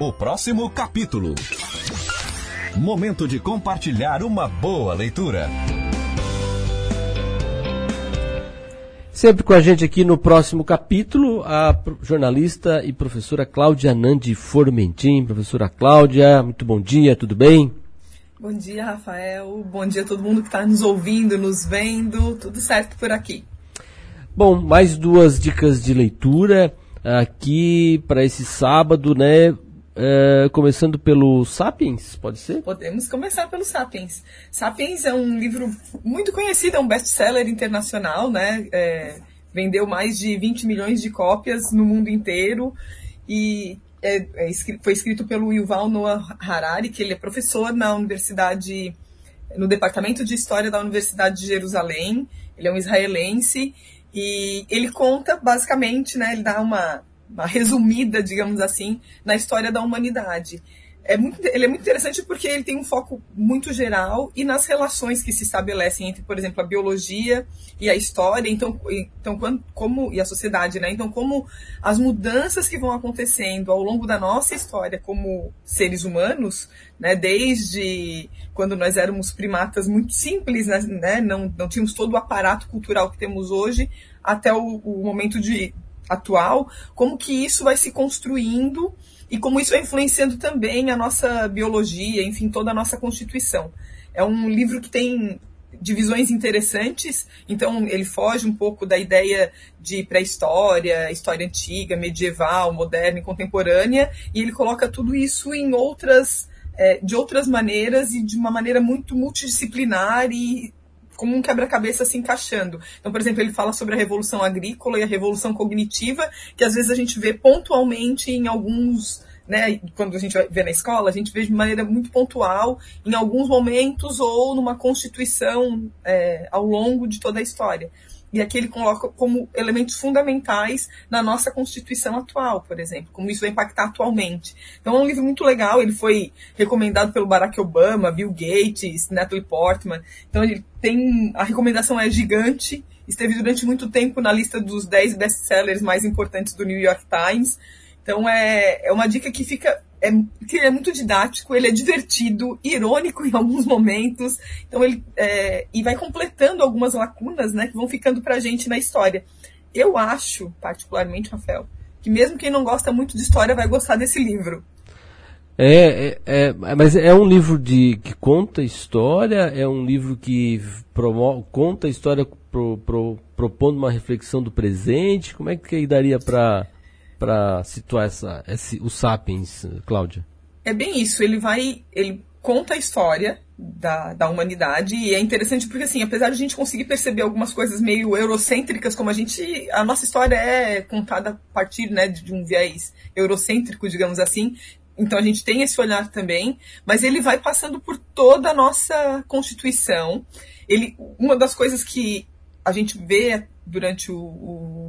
O próximo capítulo. Momento de compartilhar uma boa leitura. Sempre com a gente aqui no próximo capítulo, a jornalista e professora Cláudia Nandi Formentim. Professora Cláudia, muito bom dia, tudo bem? Bom dia, Rafael. Bom dia a todo mundo que está nos ouvindo, nos vendo. Tudo certo por aqui. Bom, mais duas dicas de leitura aqui para esse sábado, né? É, começando pelo Sapiens, pode ser? Podemos começar pelo Sapiens. Sapiens é um livro muito conhecido, é um best-seller internacional, né? É, vendeu mais de 20 milhões de cópias no mundo inteiro e é, é foi escrito pelo Yuval Noah Harari, que ele é professor na universidade, no departamento de história da Universidade de Jerusalém. Ele é um israelense e ele conta basicamente, né? Ele dá uma resumida, digamos assim, na história da humanidade. É muito, ele é muito interessante porque ele tem um foco muito geral e nas relações que se estabelecem entre, por exemplo, a biologia e a história, então, então quando, como e a sociedade, né? Então, como as mudanças que vão acontecendo ao longo da nossa história como seres humanos, né? Desde quando nós éramos primatas muito simples, né? Não, não tínhamos todo o aparato cultural que temos hoje, até o, o momento de atual, como que isso vai se construindo e como isso vai influenciando também a nossa biologia, enfim, toda a nossa constituição. É um livro que tem divisões interessantes, então ele foge um pouco da ideia de pré-história, história antiga, medieval, moderna e contemporânea, e ele coloca tudo isso em outras, é, de outras maneiras e de uma maneira muito multidisciplinar e como um quebra-cabeça se encaixando. Então, por exemplo, ele fala sobre a revolução agrícola e a revolução cognitiva, que às vezes a gente vê pontualmente em alguns né, quando a gente vê na escola, a gente vê de maneira muito pontual, em alguns momentos ou numa constituição é, ao longo de toda a história. E aqui ele coloca como elementos fundamentais na nossa Constituição atual, por exemplo, como isso vai impactar atualmente. Então é um livro muito legal, ele foi recomendado pelo Barack Obama, Bill Gates, Natalie Portman. Então ele tem. A recomendação é gigante, esteve durante muito tempo na lista dos 10 best-sellers mais importantes do New York Times. Então é, é uma dica que fica é, que ele é muito didático, ele é divertido, irônico em alguns momentos, então ele é, e vai completando algumas lacunas, né, que vão ficando pra gente na história. Eu acho, particularmente, Rafael, que mesmo quem não gosta muito de história vai gostar desse livro. É, é, é, mas é um livro de que conta história, é um livro que promo, conta a história pro, pro, propondo uma reflexão do presente. Como é que daria para para situar essa, esse, o Sapiens, Cláudia? É bem isso. Ele vai, ele conta a história da, da humanidade e é interessante porque assim, apesar de a gente conseguir perceber algumas coisas meio eurocêntricas, como a gente, a nossa história é contada a partir né, de um viés eurocêntrico, digamos assim. Então a gente tem esse olhar também, mas ele vai passando por toda a nossa constituição. Ele, uma das coisas que a gente vê durante o, o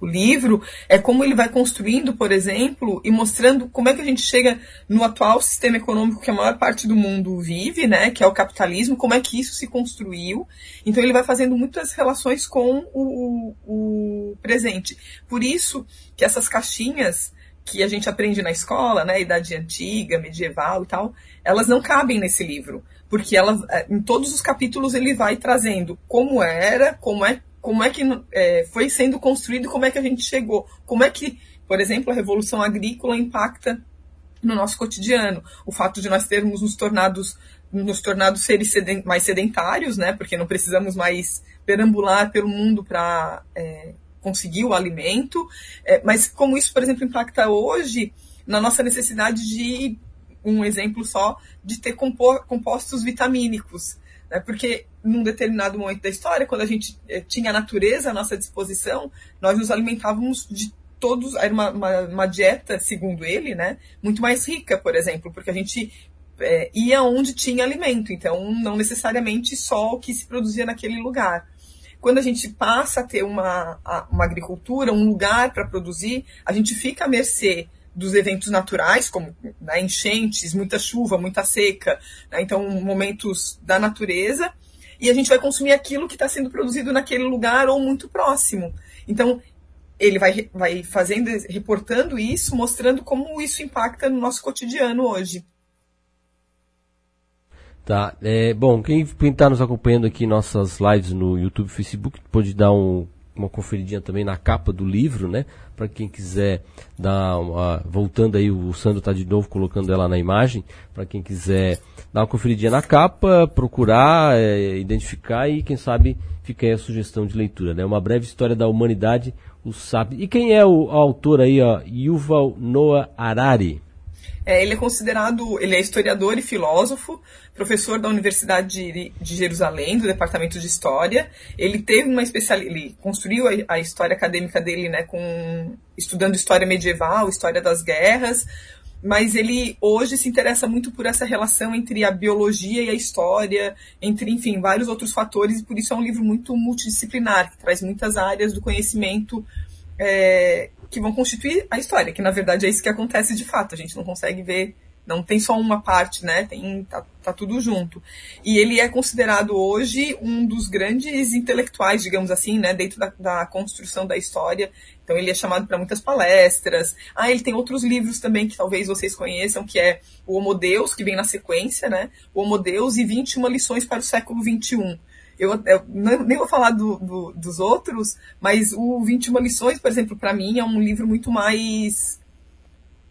o livro é como ele vai construindo, por exemplo, e mostrando como é que a gente chega no atual sistema econômico que a maior parte do mundo vive, né, que é o capitalismo, como é que isso se construiu. Então ele vai fazendo muitas relações com o, o presente. Por isso que essas caixinhas que a gente aprende na escola, né, idade antiga, medieval e tal, elas não cabem nesse livro, porque ela, em todos os capítulos ele vai trazendo como era, como é como é que é, foi sendo construído, como é que a gente chegou, como é que, por exemplo, a revolução agrícola impacta no nosso cotidiano, o fato de nós termos nos tornados nos tornado seres seden mais sedentários, né? Porque não precisamos mais perambular pelo mundo para é, conseguir o alimento. É, mas como isso, por exemplo, impacta hoje na nossa necessidade de um exemplo só de ter compostos vitamínicos. Né? Porque num determinado momento da história, quando a gente eh, tinha a natureza à nossa disposição, nós nos alimentávamos de todos. Era uma, uma, uma dieta, segundo ele, né? muito mais rica, por exemplo, porque a gente é, ia onde tinha alimento, então não necessariamente só o que se produzia naquele lugar. Quando a gente passa a ter uma, uma agricultura, um lugar para produzir, a gente fica à mercê dos eventos naturais, como né, enchentes, muita chuva, muita seca, né, então momentos da natureza, e a gente vai consumir aquilo que está sendo produzido naquele lugar ou muito próximo. Então, ele vai, vai fazendo, reportando isso, mostrando como isso impacta no nosso cotidiano hoje. Tá, é, bom, quem está nos acompanhando aqui nossas lives no YouTube e Facebook pode dar um, uma conferidinha também na capa do livro, né? Para quem quiser dar uma, voltando aí, o Sandro está de novo colocando ela na imagem, para quem quiser dar uma conferidinha na capa, procurar, é, identificar e quem sabe fica aí a sugestão de leitura, né? Uma breve história da humanidade, o sabe. E quem é o, o autor aí, ó? Yuval Noah Harari. É, ele é considerado, ele é historiador e filósofo, professor da Universidade de, de Jerusalém, do Departamento de História. Ele teve uma especialidade, ele construiu a, a, história acadêmica dele, né, com estudando história medieval, história das guerras, mas ele hoje se interessa muito por essa relação entre a biologia e a história, entre, enfim, vários outros fatores, e por isso é um livro muito multidisciplinar, que traz muitas áreas do conhecimento é, que vão constituir a história, que na verdade é isso que acontece de fato. A gente não consegue ver, não tem só uma parte, né? Tem, tá, tá tudo junto. E ele é considerado hoje um dos grandes intelectuais, digamos assim, né? Dentro da, da construção da história. Então ele é chamado para muitas palestras. Ah, ele tem outros livros também que talvez vocês conheçam, que é o Homo Deus, que vem na sequência, né? O Homo Deus e 21 lições para o século XXI. Eu, eu nem vou falar do, do, dos outros, mas o 21 lições, por exemplo, para mim é um livro muito mais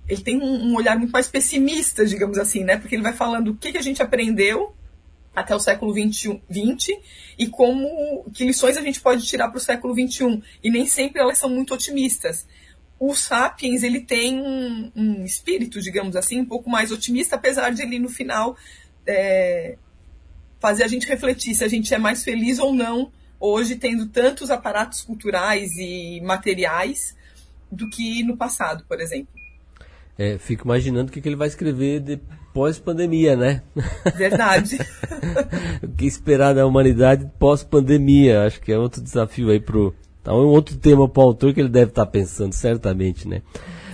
ele tem um, um, olhar muito mais pessimista, digamos assim, né? Porque ele vai falando o que, que a gente aprendeu até o século 20, 20 e como que lições a gente pode tirar para o século 21. E nem sempre elas são muito otimistas. O Sapiens ele tem um, um espírito, digamos assim, um pouco mais otimista, apesar de ele no final é, fazer a gente refletir se a gente é mais feliz ou não hoje tendo tantos aparatos culturais e materiais do que no passado, por exemplo. É, fico imaginando o que, que ele vai escrever depois pandemia, né? Verdade. o que esperar da humanidade pós-pandemia? Acho que é outro desafio aí pro. Tá um outro tema para o autor que ele deve estar tá pensando, certamente, né?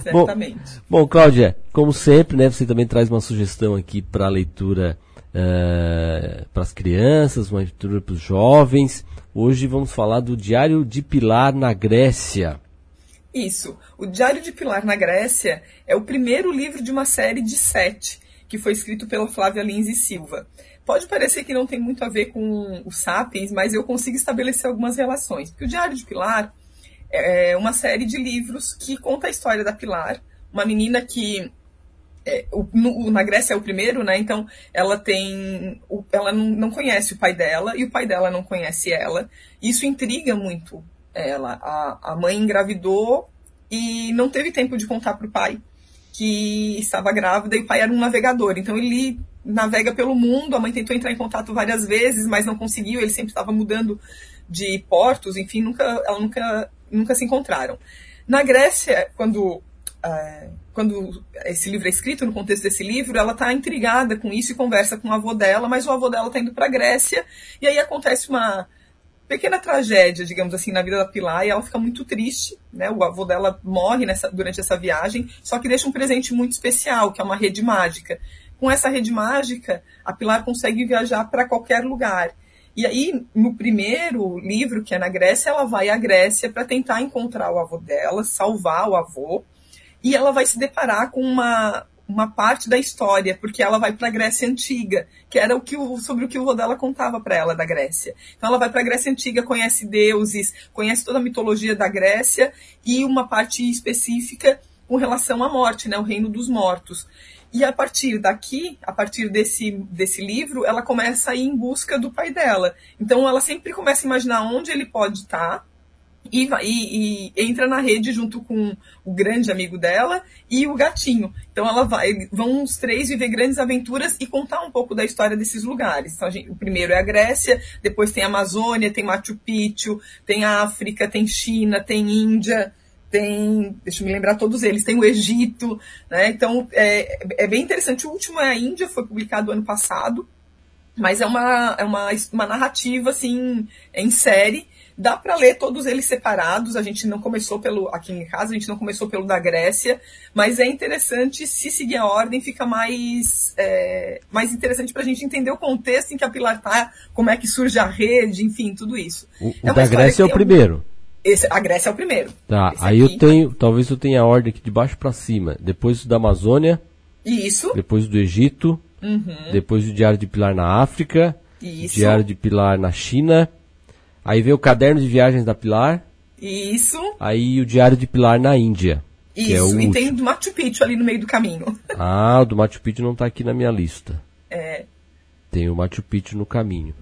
Certamente. Bom, bom, Cláudia, como sempre, né, você também traz uma sugestão aqui para a leitura uh, para as crianças, uma leitura para os jovens. Hoje vamos falar do Diário de Pilar na Grécia. Isso. O Diário de Pilar na Grécia é o primeiro livro de uma série de sete, que foi escrito pela Flávia Lins e Silva. Pode parecer que não tem muito a ver com o Sapiens, mas eu consigo estabelecer algumas relações. Porque o Diário de Pilar é uma série de livros que conta a história da Pilar, uma menina que é, o, no, na Grécia é o primeiro, né? Então ela tem. O, ela não, não, conhece o pai dela e o pai dela não conhece ela. Isso intriga muito ela. A, a mãe engravidou e não teve tempo de contar para o pai que estava grávida e o pai era um navegador. Então ele navega pelo mundo. A mãe tentou entrar em contato várias vezes, mas não conseguiu. Ele sempre estava mudando de portos, enfim, nunca, ela nunca, nunca se encontraram. Na Grécia, quando é, quando esse livro é escrito, no contexto desse livro, ela está intrigada com isso e conversa com o avô dela, mas o avô dela está indo para a Grécia, e aí acontece uma pequena tragédia, digamos assim, na vida da Pilar, e ela fica muito triste, né? O avô dela morre nessa, durante essa viagem, só que deixa um presente muito especial, que é uma rede mágica. Com essa rede mágica, a Pilar consegue viajar para qualquer lugar. E aí, no primeiro livro, que é na Grécia, ela vai à Grécia para tentar encontrar o avô dela, salvar o avô, e ela vai se deparar com uma, uma parte da história, porque ela vai para a Grécia Antiga, que era o que o, sobre o que o vô dela contava para ela da Grécia. Então ela vai para a Grécia Antiga, conhece deuses, conhece toda a mitologia da Grécia e uma parte específica com relação à morte, né, o reino dos mortos. E a partir daqui, a partir desse, desse livro, ela começa a ir em busca do pai dela. Então ela sempre começa a imaginar onde ele pode estar, e, e, e, entra na rede junto com o grande amigo dela e o gatinho. Então ela vai, vão os três viver grandes aventuras e contar um pouco da história desses lugares. Então, gente, o primeiro é a Grécia, depois tem a Amazônia, tem Machu Picchu, tem a África, tem China, tem Índia, tem, deixa eu me lembrar todos eles, tem o Egito, né? Então é, é bem interessante. O último é a Índia, foi publicado ano passado, mas é uma, é uma, uma narrativa assim em série Dá para ler todos eles separados. A gente não começou pelo aqui em casa, a gente não começou pelo da Grécia, mas é interessante se seguir a ordem, fica mais é, mais interessante para a gente entender o contexto em que a Pilar tá, como é que surge a rede, enfim, tudo isso. O, é o da Grécia é o primeiro. Esse, a Grécia é o primeiro. Tá, Esse aí aqui. eu tenho, talvez eu tenha a ordem aqui de baixo para cima. Depois da Amazônia, Isso, depois do Egito, depois o Diário de Pilar na África, Isso. Diário de Pilar na China. Aí vem o Caderno de Viagens da Pilar, isso, aí o Diário de Pilar na Índia. é o isso. E último. tem do Machu Picchu ali no meio do caminho. Ah, o do Machu Picchu não tá aqui na minha lista. É. Tem o Machu Picchu no caminho.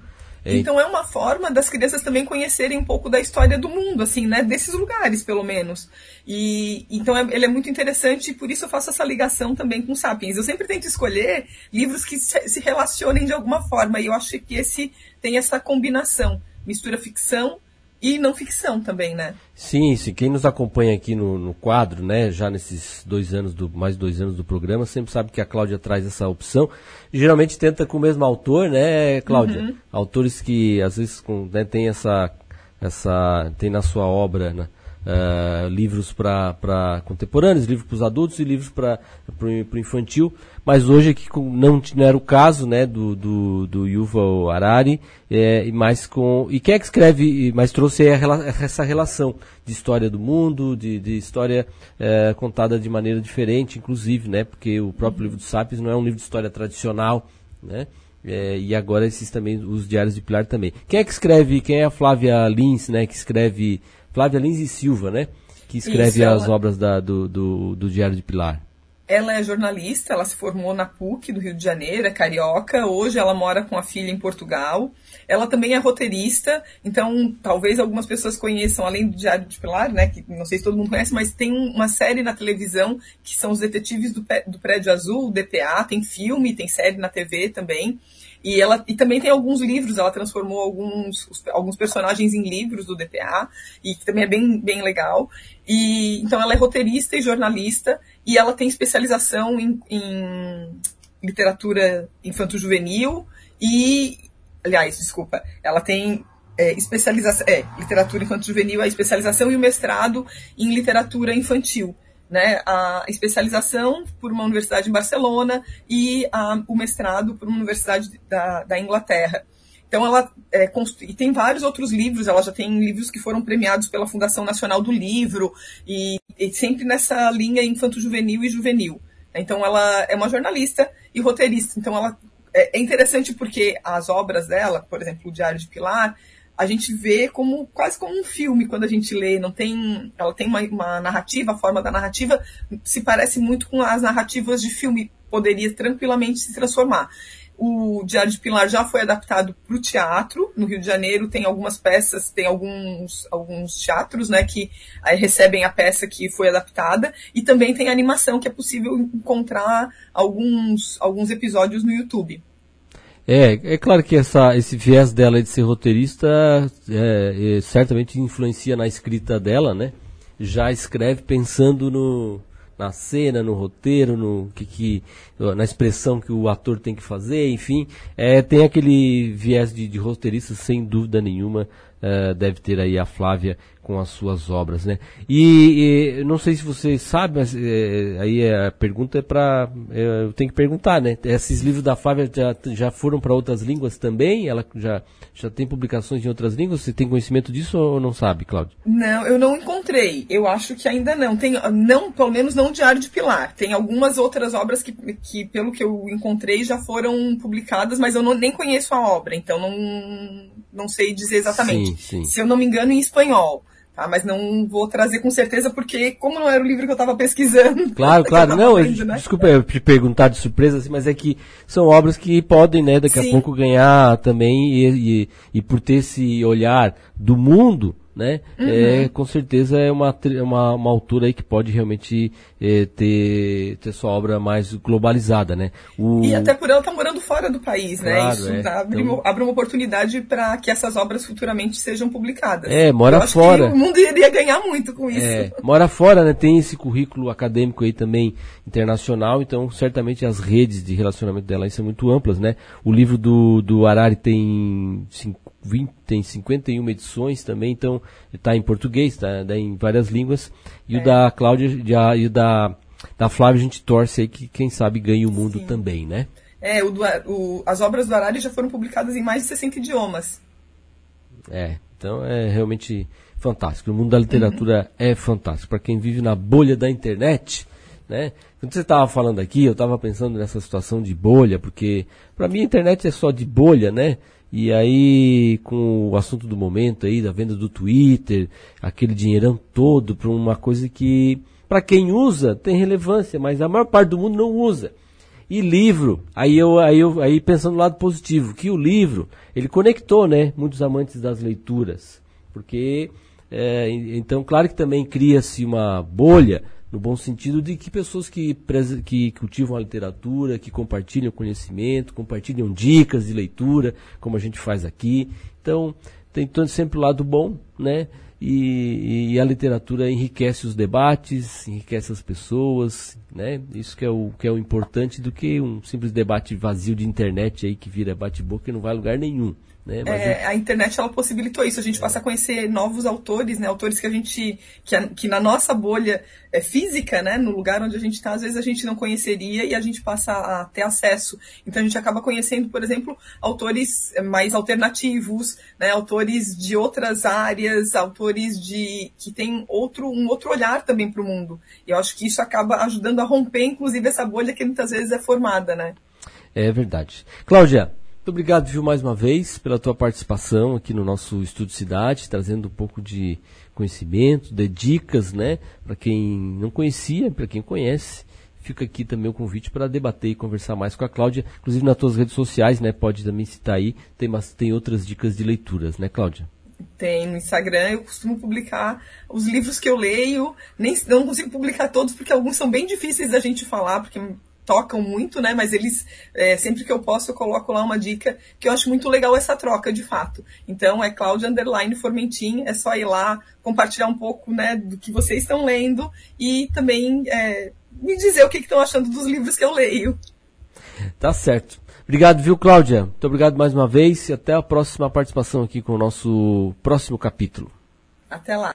É, Então é uma forma das crianças também conhecerem um pouco da história do mundo, assim, né? Desses lugares, pelo menos. E então é- ele é muito interessante e por isso eu faço essa ligação também com Sapiens. Eu sempre tento escolher livros que se, se relacionem de alguma forma e eu acho que esse tem essa combinação, mistura ficção e não ficção também, né? Sim, sim. Quem nos acompanha aqui no, no quadro, né, já nesses dois anos do mais dois anos do programa, sempre sabe que a Cláudia traz essa opção. Geralmente tenta com o mesmo autor, né, Cláudia? Autores que às vezes com, né, tem essa essa tem na sua obra né, ah, livros para contemporâneos, livros para os adultos e livros para o infantil. Mas hoje aqui não, não era o caso, né, do, do, do Yuval Harari, é, mais com e quem é que escreve, mas trouxe a essa relação de história do mundo, de, de história é, contada de maneira diferente, inclusive, né, porque o próprio livro do Sapiens não é um livro de história tradicional, né, é, e agora esses também, os diários de Pilar também. Quem é que escreve, quem é a Flávia Lins, né, que escreve, Flávia Lins e Silva, né, que escreve Isso, as ela- obras da- do, do, do Diário de Pilar. Ela é jornalista, ela se formou na PUC do Rio de Janeiro, é carioca. Hoje ela mora com a filha em Portugal. Ela também é roteirista, então talvez algumas pessoas conheçam, além do Diário de Pilar, né, que não sei se todo mundo conhece, mas tem um- uma série na televisão que são os Detetives do, do Prédio Azul, DPA, tem filme, tem série na TV também. E ela e também tem alguns livros, ela transformou alguns, alguns personagens em livros do DPA, e que também é bem, bem legal. E então ela é roteirista e jornalista, e ela tem especialização em, em literatura infanto-juvenil e, aliás, desculpa, ela tem é, especialização, é, literatura infanto-juvenil, a especialização e o mestrado em literatura infantil. Né, a especialização por uma universidade em Barcelona e a- o mestrado por uma universidade da, da Inglaterra. Então ela é, e tem vários outros livros, ela já tem livros que foram premiados pela Fundação Nacional do Livro e, e sempre nessa linha infanto-juvenil e juvenil. Então ela é uma jornalista e roteirista. Então ela é, é interessante porque as obras dela, por exemplo, o Diário de Pilar, a gente vê como quase como um filme quando a gente lê. Não tem, ela tem uma, uma narrativa, a forma da narrativa se parece muito com as narrativas de filme. Poderia tranquilamente se transformar. O Diário de Pilar já foi adaptado para o teatro. No Rio de Janeiro tem algumas peças, tem alguns, alguns teatros né, que aí recebem a peça que foi adaptada. E também tem animação, que é possível encontrar alguns, alguns episódios no YouTube. É, é claro que essa, esse viés dela de ser roteirista é, é, certamente influencia na escrita dela, né? Já escreve pensando no, na cena, no roteiro, no que, que na expressão que o ator tem que fazer, enfim, é, tem aquele viés de, de roteirista sem dúvida nenhuma. É, deve ter aí a Flávia com as suas obras, né? E, e não sei se você sabe, mas é, aí a pergunta é para eu tenho que perguntar, né? Esses livros da Flávia já, já foram para outras línguas também? Ela já já tem publicações em outras línguas? Você tem conhecimento disso ou não sabe, Cláudio? Não, eu não encontrei. Eu acho que ainda não. Tem, não, pelo menos não o Diário de Pilar. Tem algumas outras obras que, que pelo que eu encontrei, já foram publicadas, mas eu não, nem conheço a obra, então não, não sei dizer exatamente. Sim, sim. Se eu não me engano, em espanhol. Tá? Mas não vou trazer com certeza, porque como não era o livro que eu estava pesquisando. Claro, eu claro. Não, vendo, né? desculpa eu te perguntar de surpresa, assim, mas é que são obras que podem, né, daqui a Sim. pouco ganhar também e, e, e por ter esse olhar do mundo, né, Uhum. é, com certeza é uma, uma, uma autora aí que pode realmente é, ter, ter sua obra mais globalizada, né. O, E até por ela estar morando fora do país, né? Claro, Isso é. abre, Então- uma- abre uma oportunidade para que essas obras futuramente sejam publicadas. É, mora Eu fora. o mundo iria ganhar muito com isso. É, mora fora, né? Tem esse currículo acadêmico aí também internacional, então certamente as redes de relacionamento dela são muito amplas, né? O livro do, do Harari tem, cinco- 20, tem 51 edições também, então está em português, está em várias línguas. E É. o da Cláudia já- e o da, da Flávia a gente torce aí que quem sabe ganhe o mundo Sim. também, né? É, o o- as obras do Harari já foram publicadas em mais de 60 idiomas. É, então é realmente fantástico. O mundo da literatura uhum. é fantástico. Para quem vive na bolha da internet, né? Quando você estava falando aqui, eu estava pensando nessa situação de bolha, porque para mim a internet é só de bolha, né? E aí, com o assunto do momento aí, da venda do Twitter, aquele dinheirão todo para uma coisa que, para quem usa, tem relevância, mas a maior parte do mundo não usa. E livro, aí eu, aí eu, aí pensando no lado positivo, que o livro, ele conectou, né, muitos amantes das leituras. Porque, é, então, claro que também cria-se uma bolha, no bom sentido de que pessoas que, que cultivam a literatura, que compartilham conhecimento, compartilham dicas de leitura, como a gente faz aqui. Então, tem sempre o lado bom, né? E, e, a literatura enriquece os debates, enriquece as pessoas, né? Isso que é o que é o importante do que um simples debate vazio de internet aí que vira bate-boca e não vai a lugar nenhum. Né? É, a internet ela possibilitou isso, a gente é. passa a conhecer novos autores, né? autores que a gente, que, a, que na nossa bolha é, física, né? no lugar onde a gente está, às vezes a gente não conheceria e a gente passa a ter acesso. Então a gente acaba conhecendo, por exemplo, autores mais alternativos, né? autores de outras áreas, autores de que têm outro, um outro olhar também para o mundo. E eu acho que isso acaba ajudando a romper, inclusive, essa bolha que muitas vezes é formada. Né? É verdade. Cláudia, muito obrigado, viu, mais uma vez, pela tua participação aqui no nosso Estúdio Cidade, trazendo um pouco de conhecimento, de dicas, né, para quem não conhecia, para quem conhece. Fica aqui também o convite para debater e conversar mais com a Cláudia, inclusive nas tuas redes sociais, né, pode também citar aí, tem, tem outras dicas de leituras, né, Cláudia? Tem no Instagram, eu costumo publicar os livros que eu leio, nem não consigo publicar todos porque alguns são bem difíceis da gente falar, porque tocam muito, né? Mas eles, é, sempre que eu posso, eu coloco lá uma dica que eu acho muito legal essa troca, de fato. Então, é Cláudia Underline Formentin, é só ir lá, compartilhar um pouco, né, do que vocês estão lendo e também é, me dizer o que estão achando dos livros que eu leio. Tá certo. Obrigado, viu, Cláudia? Muito obrigado mais uma vez e até a próxima participação aqui com o nosso próximo capítulo. Até lá.